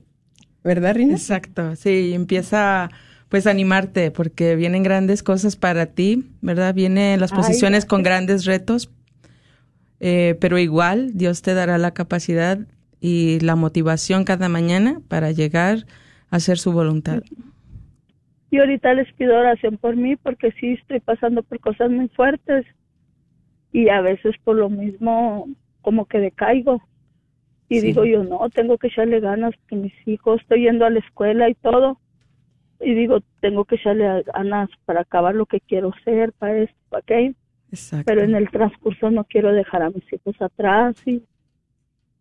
¿verdad, Rina? Exacto, sí, empieza pues animarte porque vienen grandes cosas para ti, ¿verdad? Vienen las posiciones con grandes retos, eh, pero igual Dios te dará la capacidad y la motivación cada mañana para llegar a hacer su voluntad. Y ahorita les pido oración por mí porque sí estoy pasando por cosas muy fuertes y a veces por lo mismo como que decaigo. Y digo yo, no, tengo que echarle ganas que mis hijos, estoy yendo a la escuela y todo y digo, tengo que echarle ganas para acabar lo que quiero ser, para esto, para aquello. Pero en el transcurso no quiero dejar a mis hijos atrás y,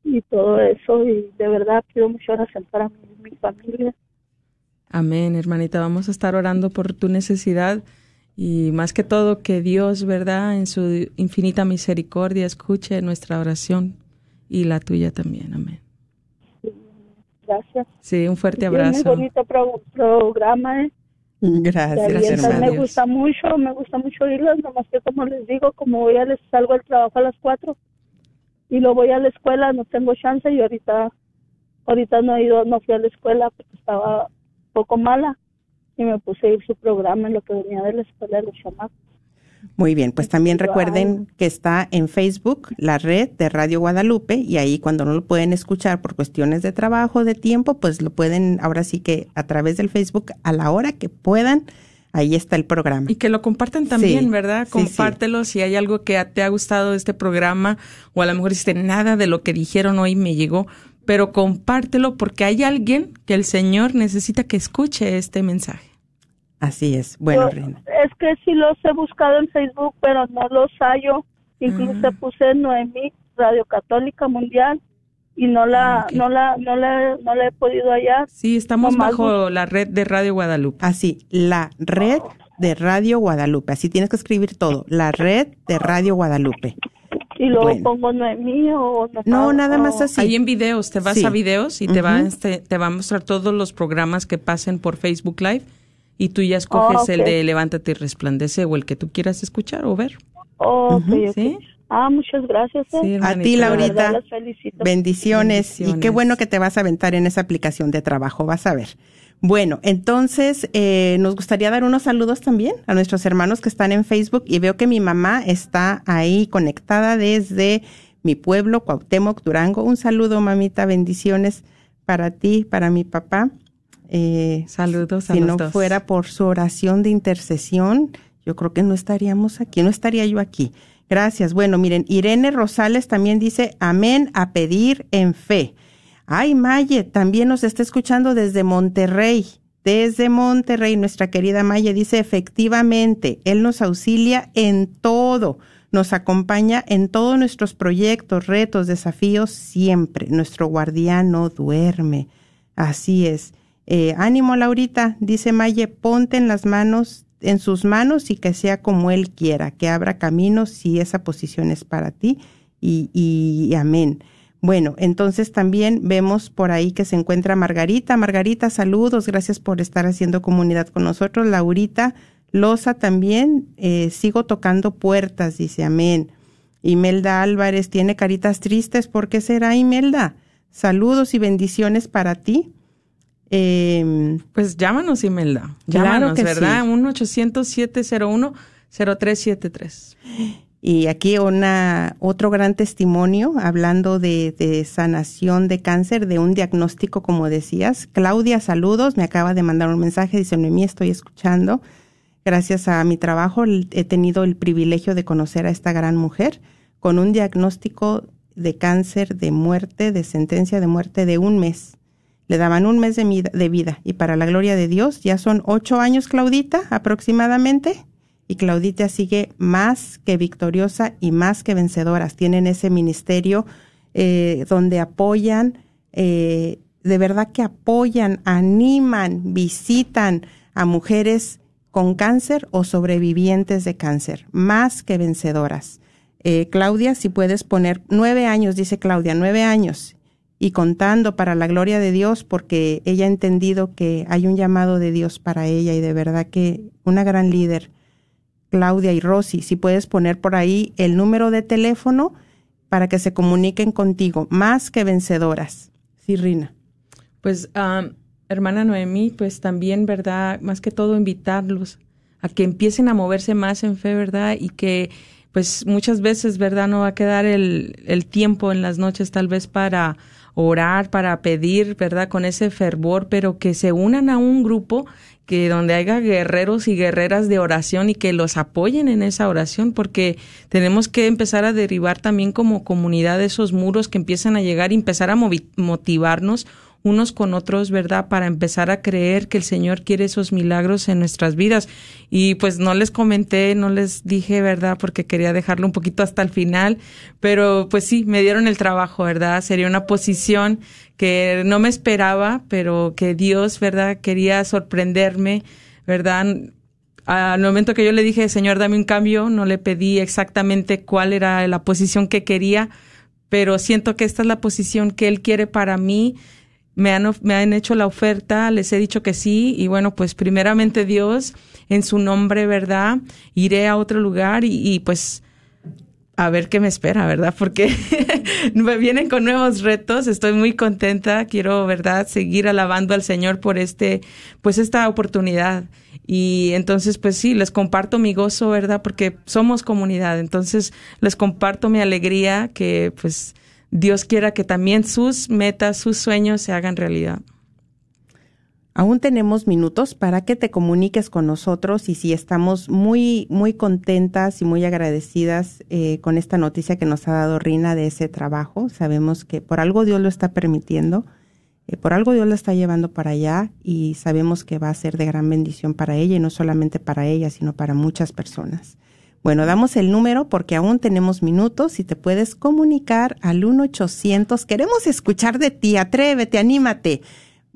y todo eso. Y de verdad pido mucha oración para mi, familia. Amén, hermanita. Vamos a estar orando por tu necesidad y más que todo que Dios, ¿verdad? En su infinita misericordia escuche nuestra oración y la tuya también. Amén. Gracias. Sí, un fuerte abrazo. muy bonito programa, ¿eh? Gracias, gracias Me gusta mucho, me gusta mucho oírlos, nomás que como les digo, como ya les salgo al trabajo a las cuatro y lo voy a la escuela, no tengo chance y ahorita, ahorita no he ido, no fui a la escuela porque estaba un poco mala y me puse a ir su programa en lo que venía de la escuela de los chamacos. Muy bien, pues también recuerden que está en Facebook la red de Radio Guadalupe y ahí cuando no lo pueden escuchar por cuestiones de trabajo, de tiempo, pues lo pueden ahora sí que a través del Facebook a la hora que puedan. Ahí está el programa. Y que lo compartan también, ¿verdad? Compártelo si hay algo que te ha gustado de este programa o a lo mejor dices nada de lo que dijeron hoy me llegó, pero compártelo porque hay alguien que el Señor necesita que escuche este mensaje. Así es. Bueno, Reina. Es que sí los he buscado en Facebook, pero no los hallo. Incluso ah. puse Noemí Radio Católica Mundial y no la, ah, no la, no la, no la he podido hallar. Sí, estamos bajo la red de Radio Guadalupe. Así, la red de Radio Guadalupe. Así tienes que escribir todo. La red de Radio Guadalupe. Y luego pongo Noemí o no. No, nada más así. Ahí en videos, te vas a videos y te va, este, te va a mostrar todos los programas que pasen por Facebook Live y tú ya escoges el de Levántate y Resplandece o el que tú quieras escuchar o ver. Oh, ¿Sí? Ah, muchas gracias. Eh. a ti, Laurita. Bendiciones. Y qué bueno que te vas a aventar en esa aplicación de trabajo, vas a ver. Bueno, entonces eh, nos gustaría dar unos saludos también a nuestros hermanos que están en Facebook y veo que mi mamá está ahí conectada desde mi pueblo, Cuauhtémoc, Durango. Un saludo, mamita, bendiciones para ti, para mi papá. Eh, Saludos a Si no fuera por su oración de intercesión, yo creo que no estaríamos aquí, no estaría yo aquí. Gracias. Bueno, miren, Irene Rosales también dice, amén a pedir en fe. Ay, Maye, también nos está escuchando desde Monterrey. Desde Monterrey, nuestra querida Maye dice, efectivamente, Él nos auxilia en todo, nos acompaña en todos nuestros proyectos, retos, desafíos, siempre. Nuestro guardián no duerme. Así es. Eh, ánimo, Laurita, dice Maye, ponte en las manos, en sus manos y que sea como Él quiera, que abra caminos si esa posición es para ti y, y, amén. Bueno, entonces también vemos por ahí que se encuentra Margarita. Margarita, saludos, gracias por estar haciendo comunidad con nosotros. Laurita Loza también, eh, sigo tocando puertas, dice amén. Imelda Álvarez tiene caritas tristes, ¿por qué será Imelda? Saludos y bendiciones para ti. Eh, pues llámanos, Imelda. Llámanos, claro ¿verdad? Sí. 1-807-01-0373. Y aquí una, otro gran testimonio hablando de, de, sanación de cáncer, de un diagnóstico, como decías. Claudia, saludos. Me acaba de mandar un mensaje. Dice, Noemí, estoy escuchando. Gracias a mi trabajo he tenido el privilegio de conocer a esta gran mujer con un diagnóstico de cáncer, de muerte, de sentencia de muerte de un mes le daban un mes de, vida y para la gloria de Dios ya son ocho años Claudita aproximadamente y Claudita sigue más que victoriosa y más que vencedoras. Tienen ese ministerio eh, donde apoyan, eh, de verdad que apoyan, animan, visitan a mujeres con cáncer o sobrevivientes de cáncer, más que vencedoras. Eh, Claudia, si puedes poner nueve años, dice Claudia, nueve años y contando para la gloria de Dios porque ella ha entendido que hay un llamado de Dios para ella y de verdad que una gran líder Claudia y Rosy, si puedes poner por ahí el número de teléfono para que se comuniquen contigo, más que vencedoras. Sí. Pues, hermana Noemí, pues también, ¿verdad? Más que todo invitarlos a que empiecen a moverse más en fe, ¿verdad? Y que pues muchas veces, ¿verdad? No va a quedar el, el tiempo en las noches tal vez para orar, para pedir, ¿verdad? Con ese fervor, pero que se unan a un grupo que donde haya guerreros y guerreras de oración y que los apoyen en esa oración, porque tenemos que empezar a derribar también como comunidad esos muros que empiezan a llegar y empezar a motivarnos unos con otros, ¿verdad? Para empezar a creer que el Señor quiere esos milagros en nuestras vidas. Y pues no les comenté, no les dije, ¿verdad? Porque quería dejarlo un poquito hasta el final, pero pues sí, me dieron el trabajo, ¿verdad? Sería una posición que no me esperaba, pero que Dios, ¿verdad? Quería sorprenderme, ¿verdad? Al momento que yo le dije, Señor, dame un cambio, no le pedí exactamente cuál era la posición que quería, pero siento que esta es la posición que Él quiere para mí me han, me han hecho la oferta, les he dicho que sí, y bueno, pues primeramente Dios, en su nombre, ¿verdad? Iré a otro lugar y, y pues a ver qué me espera, ¿verdad? Porque me vienen con nuevos retos, estoy muy contenta, quiero, ¿verdad?, seguir alabando al Señor por este, pues esta oportunidad. Y entonces, pues sí, les comparto mi gozo, ¿verdad? Porque somos comunidad, entonces les comparto mi alegría que, pues, Dios quiera que también sus metas, sus sueños se hagan realidad. Aún tenemos minutos para que te comuniques con nosotros y si estamos muy, muy contentas y muy agradecidas eh, con esta noticia que nos ha dado Rina de ese trabajo. Sabemos que por algo Dios lo está permitiendo, eh, por algo Dios la está llevando para allá y sabemos que va a ser de gran bendición para ella y no solamente para ella, sino para muchas personas. Bueno, damos el número porque aún tenemos minutos y te puedes comunicar al 1-800. Queremos escuchar de ti, atrévete, anímate.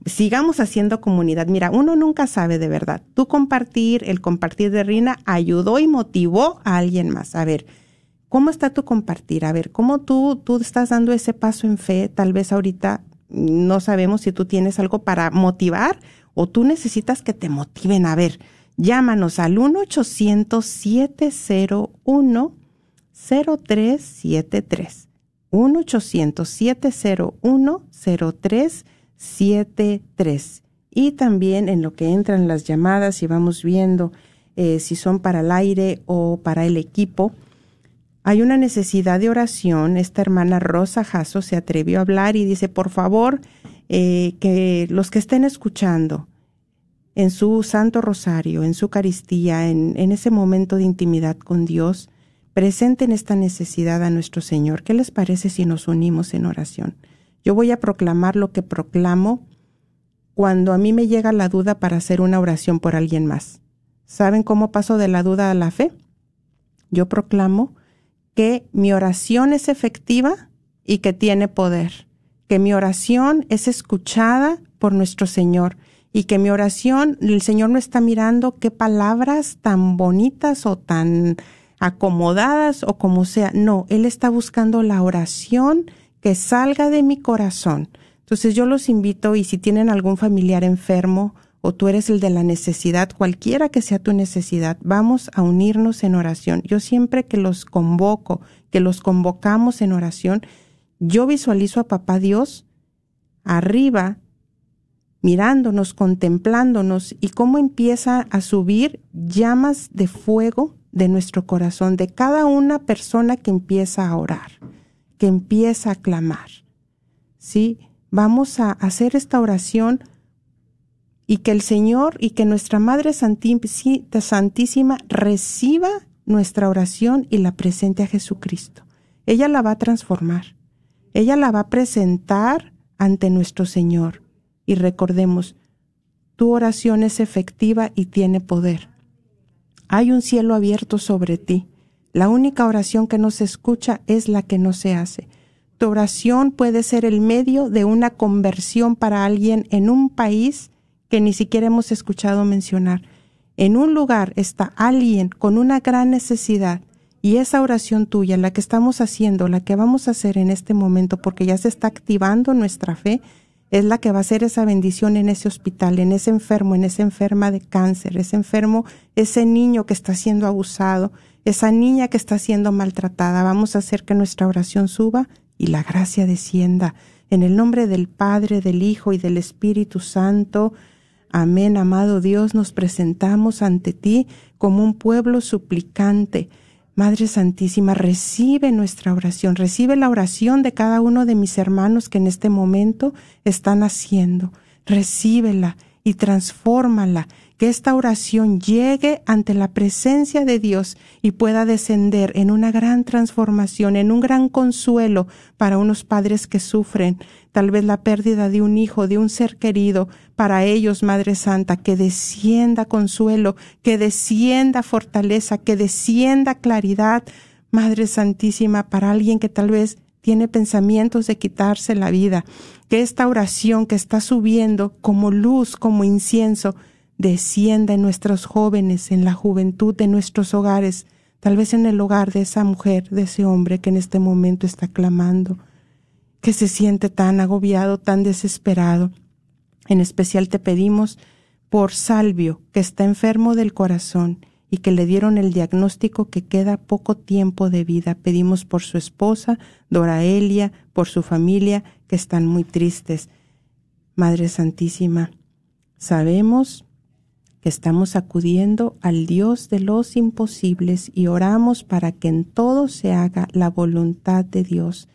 Sigamos haciendo comunidad. Mira, uno nunca sabe de verdad. Tú compartir, el compartir de Rina ayudó y motivó a alguien más. A ver, ¿cómo está tu compartir? A ver, ¿cómo tú, tú estás dando ese paso en fe? Tal vez ahorita no sabemos si tú tienes algo para motivar o tú necesitas que te motiven. A ver, Llámanos al 1-800-701-0373. 1-800-701-0373. Y también en lo que entran las llamadas y vamos viendo eh, si son para el aire o para el equipo, hay una necesidad de oración. Esta hermana Rosa Jasso se atrevió a hablar y dice, por favor, eh, que los que estén escuchando, en su Santo Rosario, en su Eucaristía, en, ese momento de intimidad con Dios, presenten esta necesidad a nuestro Señor. ¿Qué les parece si nos unimos en oración? Yo voy a proclamar lo que proclamo cuando a mí me llega la duda para hacer una oración por alguien más. ¿Saben cómo paso de la duda a la fe? Yo proclamo que mi oración es efectiva y que tiene poder, que mi oración es escuchada por nuestro Señor y que mi oración, el Señor no está mirando qué palabras tan bonitas o tan acomodadas o como sea. No, Él está buscando la oración que salga de mi corazón. Entonces yo los invito y si tienen algún familiar enfermo o tú eres el de la necesidad, cualquiera que sea tu necesidad, vamos a unirnos en oración. Yo siempre que los convoco, que los convocamos en oración, yo visualizo a Papá Dios arriba mirándonos, contemplándonos y cómo empieza a subir llamas de fuego de nuestro corazón, de cada una persona que empieza a orar, que empieza a clamar. ¿Sí? Vamos a hacer esta oración y que el Señor y que nuestra Madre Santísima reciba nuestra oración y la presente a Jesucristo. Ella la va a transformar. Ella la va a presentar ante nuestro Señor y recordemos, tu oración es efectiva y tiene poder. Hay un cielo abierto sobre ti. La única oración que no se escucha es la que no se hace. Tu oración puede ser el medio de una conversión para alguien en un país que ni siquiera hemos escuchado mencionar. En un lugar está alguien con una gran necesidad y esa oración tuya, la que estamos haciendo, la que vamos a hacer en este momento, porque ya se está activando nuestra fe, es la que va a hacer esa bendición en ese hospital, en ese enfermo, en esa enferma de cáncer, ese enfermo, ese niño que está siendo abusado, esa niña que está siendo maltratada. Vamos a hacer que nuestra oración suba y la gracia descienda. En el nombre del Padre, del Hijo y del Espíritu Santo. Amén, amado Dios, nos presentamos ante ti como un pueblo suplicante. Madre Santísima, recibe nuestra oración, recibe la oración de cada uno de mis hermanos que en este momento están haciendo. Recíbela y transfórmala que esta oración llegue ante la presencia de Dios y pueda descender en una gran transformación, en un gran consuelo para unos padres que sufren tal vez la pérdida de un hijo, de un ser querido, para ellos, Madre Santa, que descienda consuelo, que descienda fortaleza, que descienda claridad, Madre Santísima, para alguien que tal vez tiene pensamientos de quitarse la vida, que esta oración que está subiendo como luz, como incienso, descienda en nuestros jóvenes, en la juventud de nuestros hogares, tal vez en el hogar de esa mujer, de ese hombre que en este momento está clamando, que se siente tan agobiado, tan desesperado. En especial te pedimos por Salvio, que está enfermo del corazón y que le dieron el diagnóstico que queda poco tiempo de vida. Pedimos por su esposa, Dora Elia, por su familia, que están muy tristes. Madre Santísima, sabemos que estamos acudiendo al Dios de los imposibles y oramos para que en todo se haga la voluntad de Dios.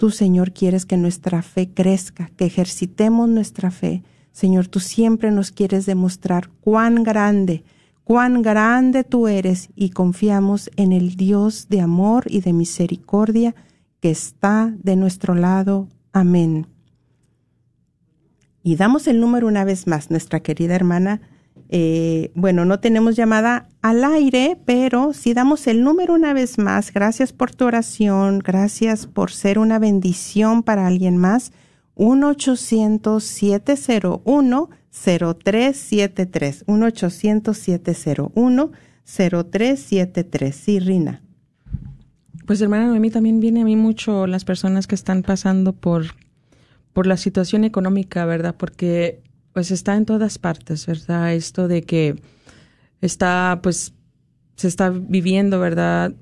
Tú, Señor, quieres que nuestra fe crezca, que ejercitemos nuestra fe. Señor, tú siempre nos quieres demostrar cuán grande, cuán grande tú eres y confiamos en el Dios de amor y de misericordia que está de nuestro lado. Amén. Y damos el número una vez más, nuestra querida hermana eh, bueno, no tenemos llamada al aire, pero si damos el número una vez más, gracias por tu oración, gracias por ser una bendición para alguien más. 1-800-701-0373. 1-800-701-0373. Sí, Rina. Pues hermana, a mí también viene a mí mucho las personas que están pasando por, por la situación económica, ¿verdad? Porque pues está en todas partes, ¿verdad? Esto de que está, pues, se está viviendo, ¿verdad?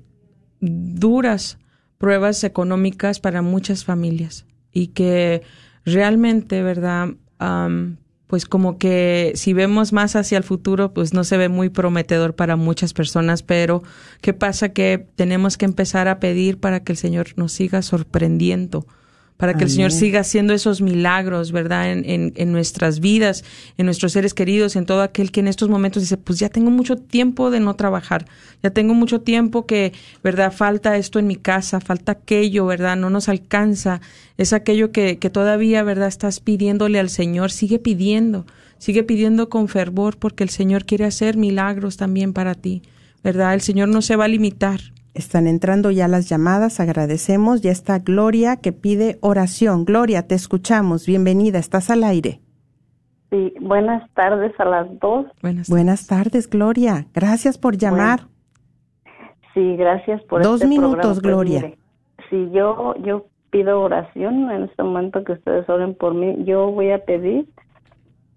Duras pruebas económicas para muchas familias y que realmente, ¿verdad? pues como que si vemos más hacia el futuro, pues no se ve muy prometedor para muchas personas, pero ¿qué pasa? Que tenemos que empezar a pedir para que el Señor nos siga sorprendiendo para que el Señor siga haciendo esos milagros, ¿verdad? En, en, nuestras vidas, en nuestros seres queridos, en todo aquel que en estos momentos dice, pues ya tengo mucho tiempo de no trabajar, ya tengo mucho tiempo que, ¿verdad? Falta esto en mi casa, falta aquello, ¿verdad? No nos alcanza, es aquello que, que todavía, ¿verdad? Estás pidiéndole al Señor, sigue pidiendo, sigue pidiendo con fervor porque el Señor quiere hacer milagros también para ti, ¿verdad? El Señor no se va a limitar, están entrando ya las llamadas, agradecemos. Ya está Gloria que pide oración. Gloria, te escuchamos. Bienvenida, estás al aire. Sí, buenas tardes a las dos. Buenas, tardes, Gloria. Gracias por llamar. sí, gracias por Dos este minutos, Gloria. si yo, yo pido oración en este momento que ustedes oren por mí, yo voy a pedir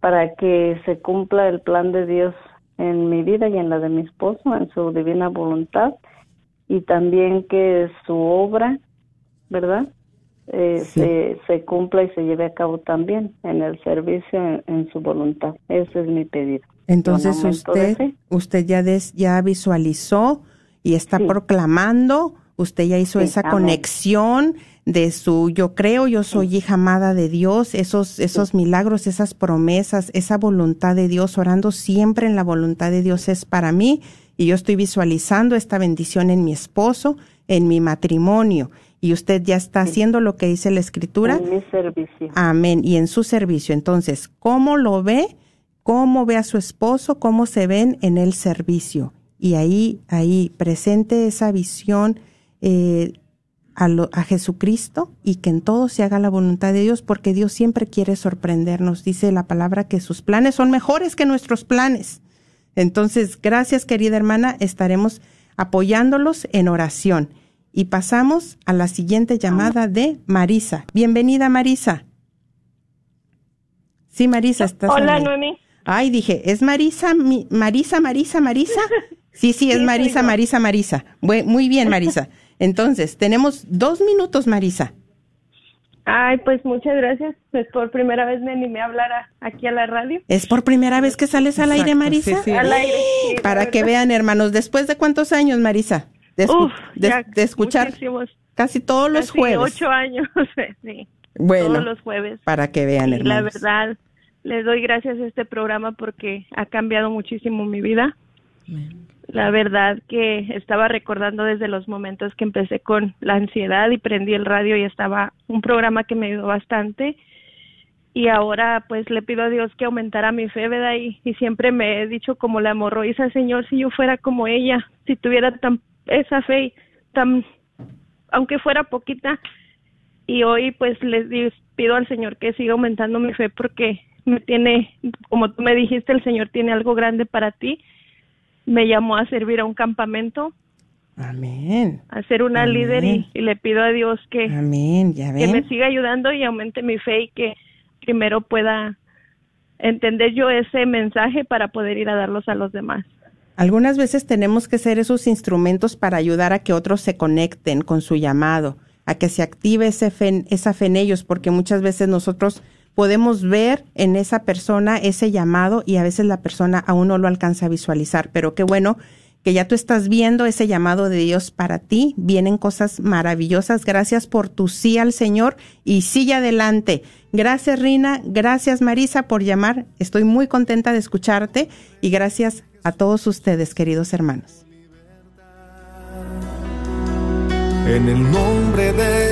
para que se cumpla el plan de Dios en mi vida y en la de mi esposo, en su divina voluntad y también que su obra, ¿verdad? Eh, se, se, cumpla y se lleve a cabo también en el servicio, en, su voluntad. Ese es mi pedido. Entonces usted, usted ya, des, ya visualizó y está proclamando, usted ya hizo esa conexión de su yo creo, yo soy hija amada de Dios, esos, esos milagros, esas promesas, esa voluntad de Dios, orando siempre en la voluntad de Dios es para mí y yo estoy visualizando esta bendición en mi esposo, en mi matrimonio. Y usted ya está haciendo lo que dice la escritura. En mi servicio. Amén. Y en su servicio. Entonces, ¿cómo lo ve? ¿Cómo ve a su esposo? ¿Cómo se ven en el servicio? Y ahí, ahí, presente esa visión eh, a, a, Jesucristo y que en todo se haga la voluntad de Dios, porque Dios siempre quiere sorprendernos. Dice la palabra que sus planes son mejores que nuestros planes. Entonces, gracias querida hermana, estaremos apoyándolos en oración. Y pasamos a la siguiente llamada de Marisa. Bienvenida Marisa. Sí, Marisa, estás. Hola, Noemi. Ay, dije, ¿es Marisa, Marisa, Marisa, Marisa? Sí, sí, es Marisa, Marisa, Marisa. Muy bien, Marisa. Entonces, tenemos dos minutos, Marisa. Ay, pues muchas gracias. Pues por primera vez me animé a hablar aquí a la radio. ¿Es por primera vez que sales al aire, Marisa? Sí, Al aire. Para que vean, hermanos, ¿después de cuántos años, Marisa? De, Uf, de, escuchar casi todos los jueves. ocho años, sí. Bueno, todos los jueves. Para que vean, hermanos. La verdad, les doy gracias a este programa porque ha cambiado muchísimo mi vida. La verdad que estaba recordando desde los momentos que empecé con la ansiedad y prendí el radio y estaba un programa que me ayudó bastante. Y ahora pues le pido a Dios que aumentara mi fe, ¿verdad? Y, siempre me he dicho como la amorroiza, Señor, si yo fuera como ella, si tuviera tan esa fe, tan, aunque fuera poquita. Y hoy pues les pido al Señor que siga aumentando mi fe porque me tiene, como tú me dijiste, el Señor tiene algo grande para ti. Me llamó a servir a un campamento. Amén. A ser una líder y, le pido a Dios que, Amén. ¿Ya que me siga ayudando y aumente mi fe y que primero pueda entender yo ese mensaje para poder ir a darlos a los demás. Algunas veces tenemos que ser esos instrumentos para ayudar a que otros se conecten con su llamado, a que se active ese esa fe en ellos, porque muchas veces nosotros podemos ver en esa persona ese llamado y a veces la persona aún no lo alcanza a visualizar, pero qué bueno que ya tú estás viendo ese llamado de Dios para ti, vienen cosas maravillosas. Gracias por tu sí al Señor y sigue adelante. Gracias Rina, gracias Marisa por llamar. Estoy muy contenta de escucharte y gracias a todos ustedes, queridos hermanos. En el nombre de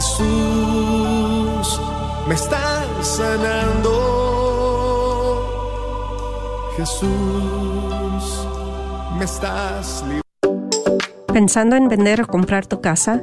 Jesús, me estás sanando. Jesús, me estás ¿Pensando en vender o comprar tu casa?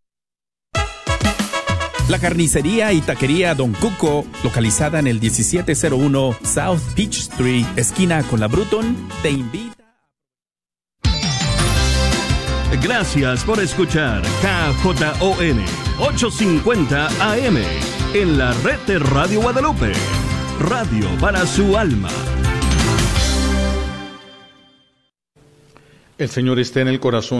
La carnicería y taquería Don Cuco, localizada en el 1701 South Peach Street, esquina con la Bruton, te invita. Gracias por escuchar KJON 850 AM en la red de Radio Guadalupe. Radio para su alma. El Señor está en el corazón de